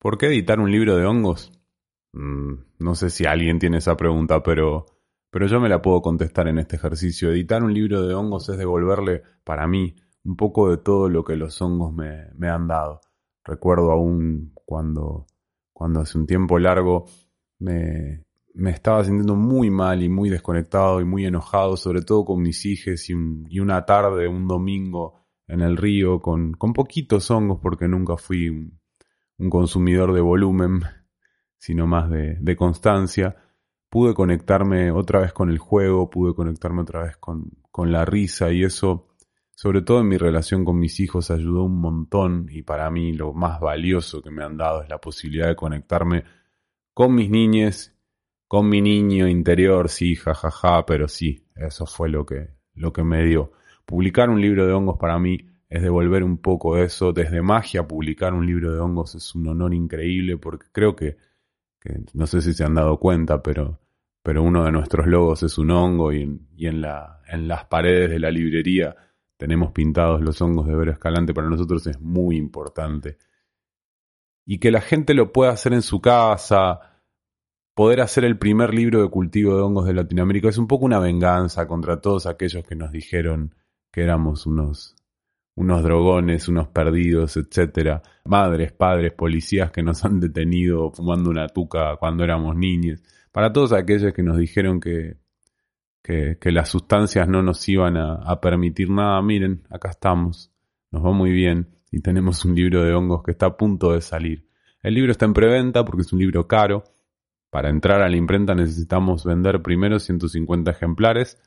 ¿Por qué editar un libro de hongos? Mm, no sé si alguien tiene esa pregunta, pero, pero yo me la puedo contestar en este ejercicio. Editar un libro de hongos es devolverle, para mí, un poco de todo lo que los hongos me, han dado. Recuerdo aún cuando, cuando hace un tiempo largo me, me estaba sintiendo muy mal y muy desconectado y muy enojado, sobre todo con mis hijos y, una tarde, un domingo en el río con, con poquitos hongos porque nunca fui un consumidor de volumen, sino más de, constancia, pude conectarme otra vez con el juego, pude conectarme otra vez con, con la risa y eso, sobre todo en mi relación con mis hijos, ayudó un montón y para mí lo más valioso que me han dado es la posibilidad de conectarme con mis niñes, con mi niño interior, sí, jajaja, ja, ja, pero sí, eso fue lo que, lo que me dio. Publicar un libro de hongos para mí es devolver un poco eso. Desde magia, publicar un libro de hongos es un honor increíble porque creo que, no sé si se han dado cuenta, pero, pero uno de nuestros logos es un hongo y, en, en las paredes de la librería tenemos pintados los hongos de Vero Escalante. Para nosotros es muy importante. Y que la gente lo pueda hacer en su casa, poder hacer el primer libro de cultivo de hongos de Latinoamérica es un poco una venganza contra todos aquellos que nos dijeron que éramos unos unos drogones, unos perdidos, etcétera, madres, padres, policías que nos han detenido fumando una tuca cuando éramos niños, para todos aquellos que nos dijeron que, que, las sustancias no nos iban a, permitir nada, miren, acá estamos, nos va muy bien y tenemos un libro de hongos que está a punto de salir. El libro está en preventa porque es un libro caro. Para entrar a la imprenta necesitamos vender primero 150 ejemplares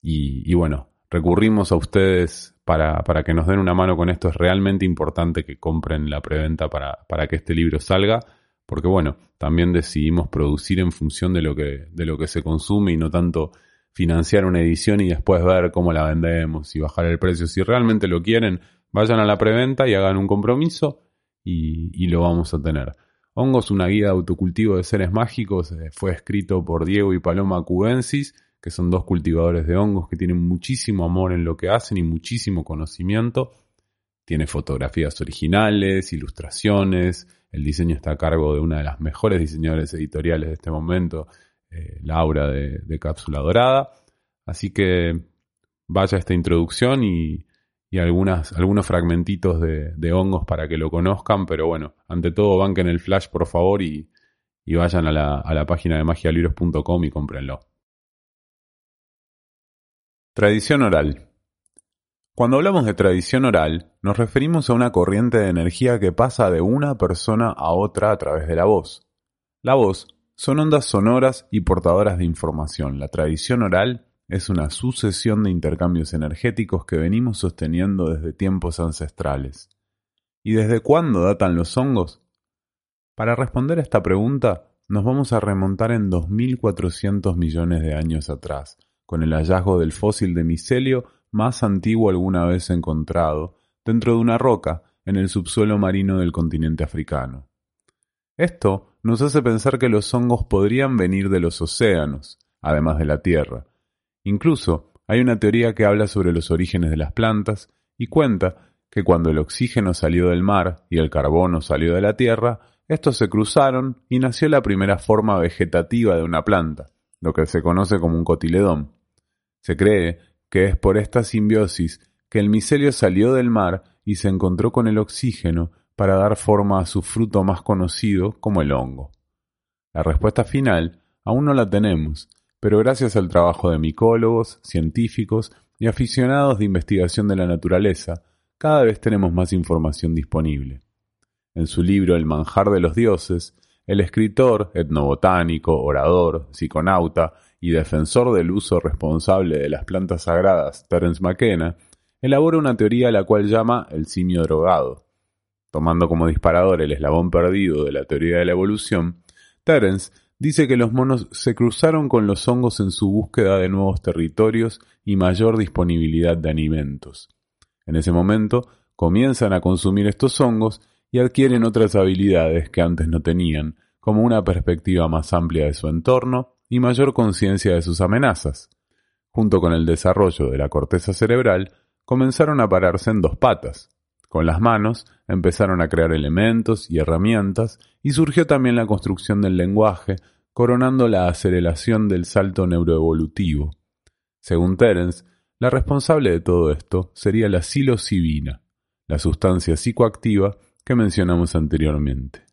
y bueno, recurrimos a ustedes para, para, que nos den una mano con esto. Es realmente importante que compren la preventa para, para que este libro salga, porque bueno, también decidimos producir en función de lo que, de lo que se consume y no tanto financiar una edición y después ver cómo la vendemos y bajar el precio. Si realmente lo quieren, vayan a la preventa y hagan un compromiso y, y lo vamos a tener. Hongos, una guía de autocultivo de seres mágicos, eh, fue escrito por Diego y Paloma Cubensis que son dos cultivadores de hongos que tienen muchísimo amor en lo que hacen y muchísimo conocimiento. Tiene fotografías originales, ilustraciones, el diseño está a cargo de una de las mejores diseñadoras editoriales de este momento, eh, Laura de, Cápsula Dorada. Así que vaya esta introducción y, y algunas, algunos fragmentitos de, de, hongos para que lo conozcan, pero bueno, ante todo banquen el flash por favor y, y vayan a la, a la página de magialibros.com y cómprenlo. Tradición oral. Cuando hablamos de tradición oral, nos referimos a una corriente de energía que pasa de una persona a otra a través de la voz. La voz son ondas sonoras y portadoras de información. La tradición oral es una sucesión de intercambios energéticos que venimos sosteniendo desde tiempos ancestrales. ¿Y desde cuándo datan los hongos? Para responder a esta pregunta, nos vamos a remontar en 2.400 millones de años atrás, con el hallazgo del fósil de micelio más antiguo alguna vez encontrado, dentro de una roca en el subsuelo marino del continente africano. Esto nos hace pensar que los hongos podrían venir de los océanos, además de la Tierra. Incluso hay una teoría que habla sobre los orígenes de las plantas y cuenta que cuando el oxígeno salió del mar y el carbono salió de la Tierra, estos se cruzaron y nació la primera forma vegetativa de una planta, lo que se conoce como un cotiledón. Se cree que es por esta simbiosis que el micelio salió del mar y se encontró con el oxígeno para dar forma a su fruto más conocido como el hongo. La respuesta final aún no la tenemos, pero gracias al trabajo de micólogos, científicos y aficionados de investigación de la naturaleza, cada vez tenemos más información disponible. En su libro El manjar de los dioses, el escritor, etnobotánico, orador, psiconauta y defensor del uso responsable de las plantas sagradas Terence McKenna, elabora una teoría a la cual llama el simio drogado. tomando como disparador el eslabón perdido de la teoría de la evolución, Terence dice que los monos se cruzaron con los hongos en su búsqueda de nuevos territorios y mayor disponibilidad de alimentos. En ese momento comienzan a consumir estos hongos y adquieren otras habilidades que antes no tenían, como una perspectiva más amplia de su entorno y mayor conciencia de sus amenazas. Junto con el desarrollo de la corteza cerebral, comenzaron a pararse en dos patas. Con las manos empezaron a crear elementos y herramientas y surgió también la construcción del lenguaje, coronando la aceleración del salto neuroevolutivo. Según Terence, la responsable de todo esto sería la psilocibina, la sustancia psicoactiva que mencionamos anteriormente.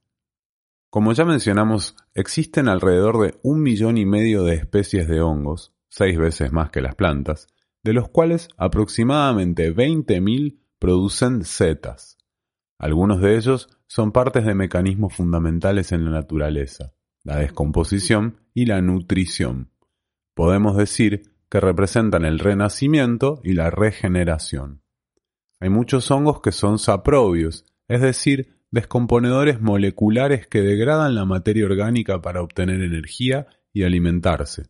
Como ya mencionamos, existen alrededor de un millón y medio de especies de hongos, seis veces más que las plantas, de los cuales aproximadamente 20.000 producen setas. Algunos de ellos son partes de mecanismos fundamentales en la naturaleza, la descomposición y la nutrición. Podemos decir que representan el renacimiento y la regeneración. Hay muchos hongos que son saprobios, es decir, descomponedores moleculares que degradan la materia orgánica para obtener energía y alimentarse.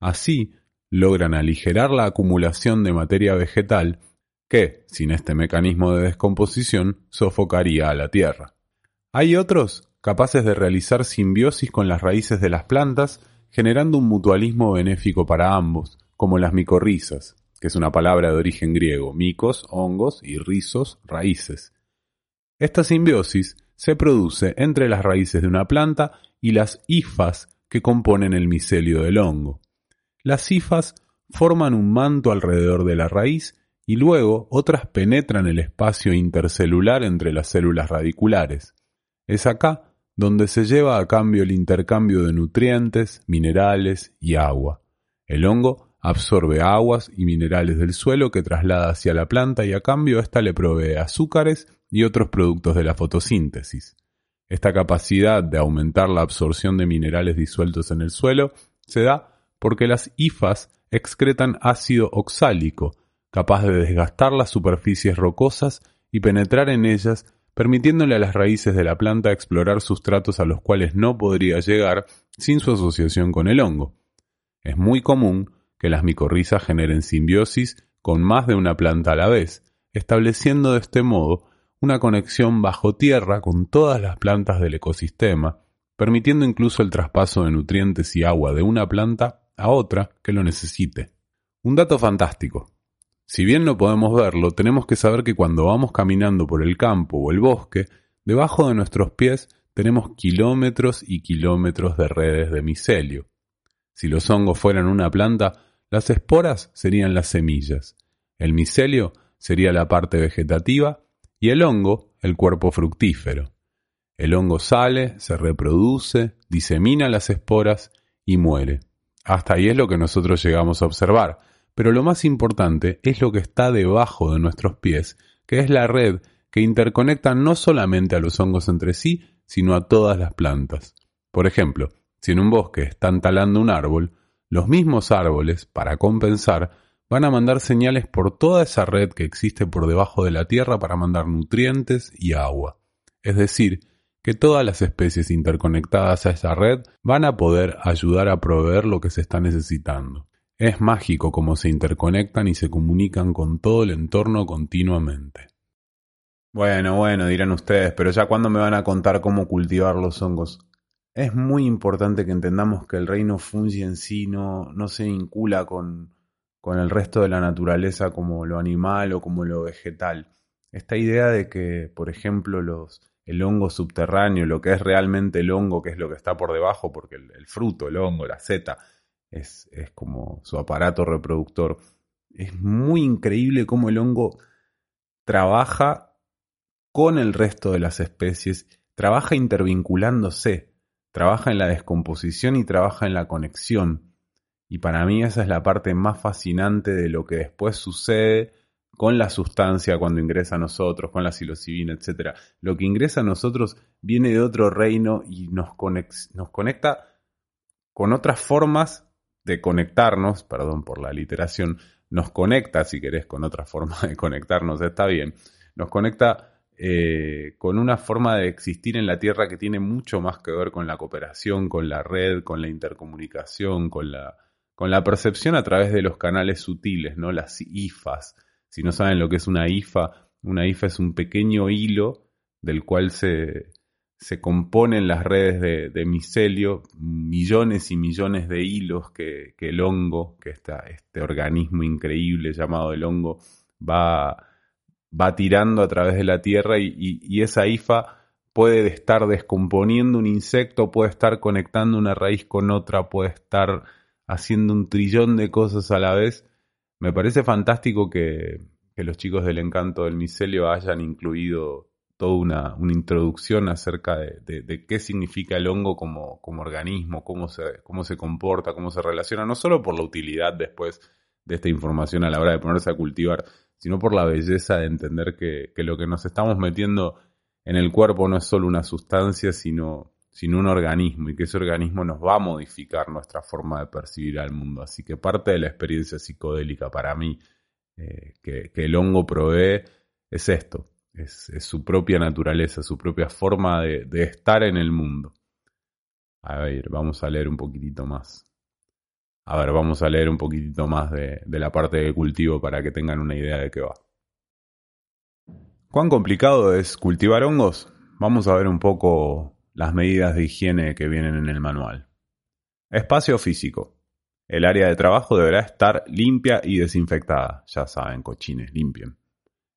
Así, logran aligerar la acumulación de materia vegetal que, sin este mecanismo de descomposición, sofocaría a la Tierra. Hay otros capaces de realizar simbiosis con las raíces de las plantas, generando un mutualismo benéfico para ambos, como las micorrizas, que es una palabra de origen griego, micos, hongos y rizos, raíces, esta simbiosis se produce entre las raíces de una planta y las hifas que componen el micelio del hongo. Las hifas forman un manto alrededor de la raíz y luego otras penetran el espacio intercelular entre las células radiculares. Es acá donde se lleva a cambio el intercambio de nutrientes, minerales y agua. El hongo absorbe aguas y minerales del suelo que traslada hacia la planta y a cambio ésta le provee azúcares y otros productos de la fotosíntesis. Esta capacidad de aumentar la absorción de minerales disueltos en el suelo se da porque las hifas excretan ácido oxálico, capaz de desgastar las superficies rocosas y penetrar en ellas, permitiéndole a las raíces de la planta explorar sustratos a los cuales no podría llegar sin su asociación con el hongo. Es muy común que las micorrizas generen simbiosis con más de una planta a la vez, estableciendo de este modo una conexión bajo tierra con todas las plantas del ecosistema, permitiendo incluso el traspaso de nutrientes y agua de una planta a otra que lo necesite. Un dato fantástico. Si bien no podemos verlo, tenemos que saber que cuando vamos caminando por el campo o el bosque, debajo de nuestros pies tenemos kilómetros y kilómetros de redes de micelio. Si los hongos fueran una planta, las esporas serían las semillas, el micelio sería la parte vegetativa y el hongo, el cuerpo fructífero. El hongo sale, se reproduce, disemina las esporas y muere. Hasta ahí es lo que nosotros llegamos a observar, pero lo más importante es lo que está debajo de nuestros pies, que es la red que interconecta no solamente a los hongos entre sí, sino a todas las plantas. Por ejemplo, si en un bosque están talando un árbol, los mismos árboles, para compensar, van a mandar señales por toda esa red que existe por debajo de la Tierra para mandar nutrientes y agua. Es decir, que todas las especies interconectadas a esa red van a poder ayudar a proveer lo que se está necesitando. Es mágico cómo se interconectan y se comunican con todo el entorno continuamente. Bueno, bueno, dirán ustedes, pero ya cuándo me van a contar cómo cultivar los hongos. Es muy importante que entendamos que el reino fungi en sí no, no se vincula con, con el resto de la naturaleza como lo animal o como lo vegetal. Esta idea de que, por ejemplo, los, el hongo subterráneo, lo que es realmente el hongo, que es lo que está por debajo, porque el, fruto, el hongo, la seta, es, es, como su aparato reproductor. Es muy increíble cómo el hongo trabaja con el resto de las especies, trabaja intervinculándose, trabaja en la descomposición y trabaja en la conexión. Y para mí esa es la parte más fascinante de lo que después sucede con la sustancia cuando ingresa a nosotros, con la psilocibina, etc. Lo que ingresa a nosotros viene de otro reino y nos, nos conecta con otras formas de conectarnos, perdón por la literación, nos conecta, si querés, con otra forma de conectarnos, está bien, nos conecta eh, con una forma de existir en la Tierra que tiene mucho más que ver con la cooperación, con la red, con la intercomunicación, con la, con la percepción a través de los canales sutiles, ¿no? Las IFAs. Si no saben lo que es una IFA, una IFA es un pequeño hilo del cual se, se componen las redes de, micelio, millones y millones de hilos que, que el hongo, que está este organismo increíble llamado el hongo, va, va tirando a través de la tierra y, y, y, esa IFA puede estar descomponiendo un insecto, puede estar conectando una raíz con otra, puede estar haciendo un trillón de cosas a la vez. Me parece fantástico que, los chicos del encanto del micelio hayan incluido toda una, introducción acerca de, qué significa el hongo como, organismo, cómo se, cómo se comporta, cómo se relaciona, no solo por la utilidad después de esta información a la hora de ponerse a cultivar, sino por la belleza de entender que, que lo que nos estamos metiendo en el cuerpo no es solo una sustancia, sino, sino un organismo, y que ese organismo nos va a modificar nuestra forma de percibir al mundo. Así que parte de la experiencia psicodélica para mí eh, que, el hongo provee es esto, es, su propia naturaleza, su propia forma de, estar en el mundo. A ver, vamos a leer un poquitito más. A ver, vamos a leer un poquitito más de, de la parte de cultivo para que tengan una idea de qué va. ¿Cuán complicado es cultivar hongos? Vamos a ver un poco las medidas de higiene que vienen en el manual. Espacio físico. El área de trabajo deberá estar limpia y desinfectada. Ya saben, cochines, limpien.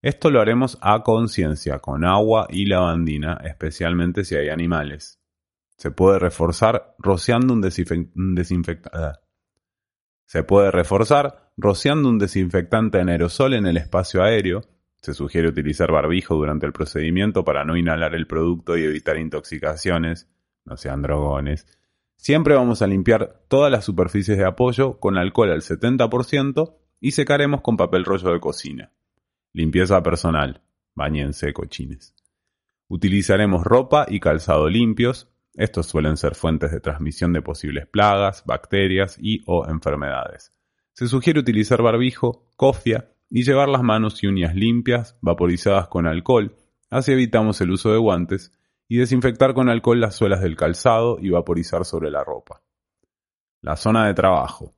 Esto lo haremos a conciencia, con agua y lavandina, especialmente si hay animales. Se puede reforzar rociando un, desinfectante. Se puede reforzar rociando un desinfectante en aerosol en el espacio aéreo. Se sugiere utilizar barbijo durante el procedimiento para no inhalar el producto y evitar intoxicaciones. No sean drogones. Siempre vamos a limpiar todas las superficies de apoyo con alcohol al 70% y secaremos con papel rollo de cocina. Limpieza personal. Báñense, cochines. Utilizaremos ropa y calzado limpios. Estos suelen ser fuentes de transmisión de posibles plagas, bacterias y o enfermedades. Se sugiere utilizar barbijo, cofia y llevar las manos y uñas limpias, vaporizadas con alcohol, así evitamos el uso de guantes, y desinfectar con alcohol las suelas del calzado y vaporizar sobre la ropa. La zona de trabajo.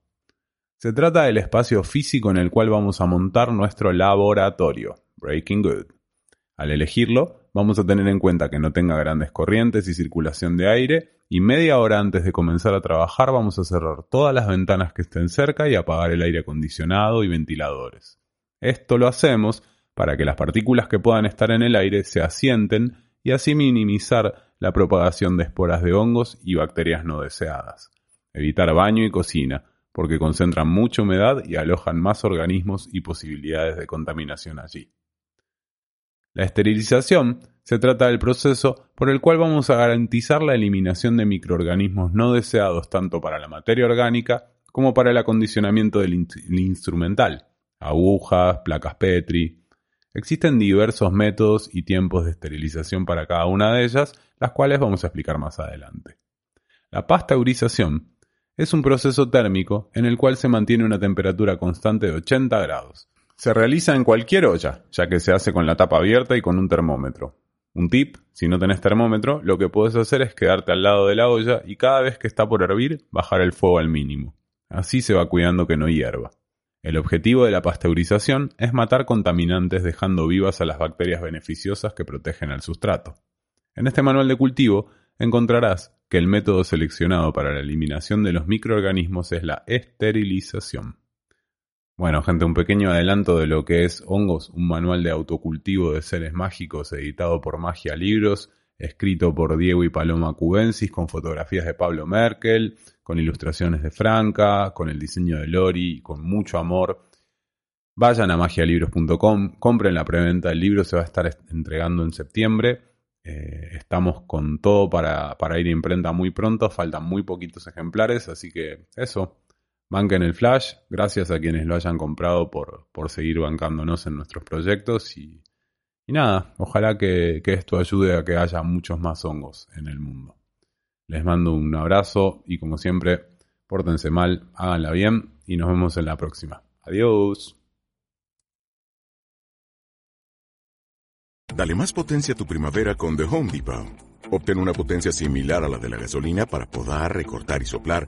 Se trata del espacio físico en el cual vamos a montar nuestro laboratorio, Breaking Good. Al elegirlo, vamos a tener en cuenta que no tenga grandes corrientes y circulación de aire y media hora antes de comenzar a trabajar vamos a cerrar todas las ventanas que estén cerca y apagar el aire acondicionado y ventiladores. Esto lo hacemos para que las partículas que puedan estar en el aire se asienten y así minimizar la propagación de esporas de hongos y bacterias no deseadas. Evitar baño y cocina, porque concentran mucha humedad y alojan más organismos y posibilidades de contaminación allí. La esterilización se trata del proceso por el cual vamos a garantizar la eliminación de microorganismos no deseados tanto para la materia orgánica como para el acondicionamiento del, in instrumental, agujas, placas Petri. Existen diversos métodos y tiempos de esterilización para cada una de ellas, las cuales vamos a explicar más adelante. La pasteurización es un proceso térmico en el cual se mantiene una temperatura constante de 80 grados. Se realiza en cualquier olla, ya que se hace con la tapa abierta y con un termómetro. Un tip, si no tenés termómetro, lo que puedes hacer es quedarte al lado de la olla y cada vez que está por hervir, bajar el fuego al mínimo. Así se va cuidando que no hierva. El objetivo de la pasteurización es matar contaminantes dejando vivas a las bacterias beneficiosas que protegen al sustrato. En este manual de cultivo encontrarás que el método seleccionado para la eliminación de los microorganismos es la esterilización. Bueno, gente, un pequeño adelanto de lo que es Hongos, un manual de autocultivo de seres mágicos editado por Magia Libros, escrito por Diego y Paloma Cubensis, con fotografías de Pablo Merkel, con ilustraciones de Franca, con el diseño de Lori, con mucho amor. Vayan a magialibros.com, compren la preventa del libro, se va a estar entregando en septiembre. Eh, estamos con todo para, para, ir a imprenta muy pronto, faltan muy poquitos ejemplares, así que eso, banquen el flash, gracias a quienes lo hayan comprado por, por seguir bancándonos en nuestros proyectos y, y nada, ojalá que, que esto ayude a que haya muchos más hongos en el mundo. Les mando un abrazo y como siempre, pórtense mal, háganla bien y nos vemos en la próxima. Adiós. Dale más potencia a tu primavera con The Home Depot. Obtén una potencia similar a la de la gasolina para podar, recortar y soplar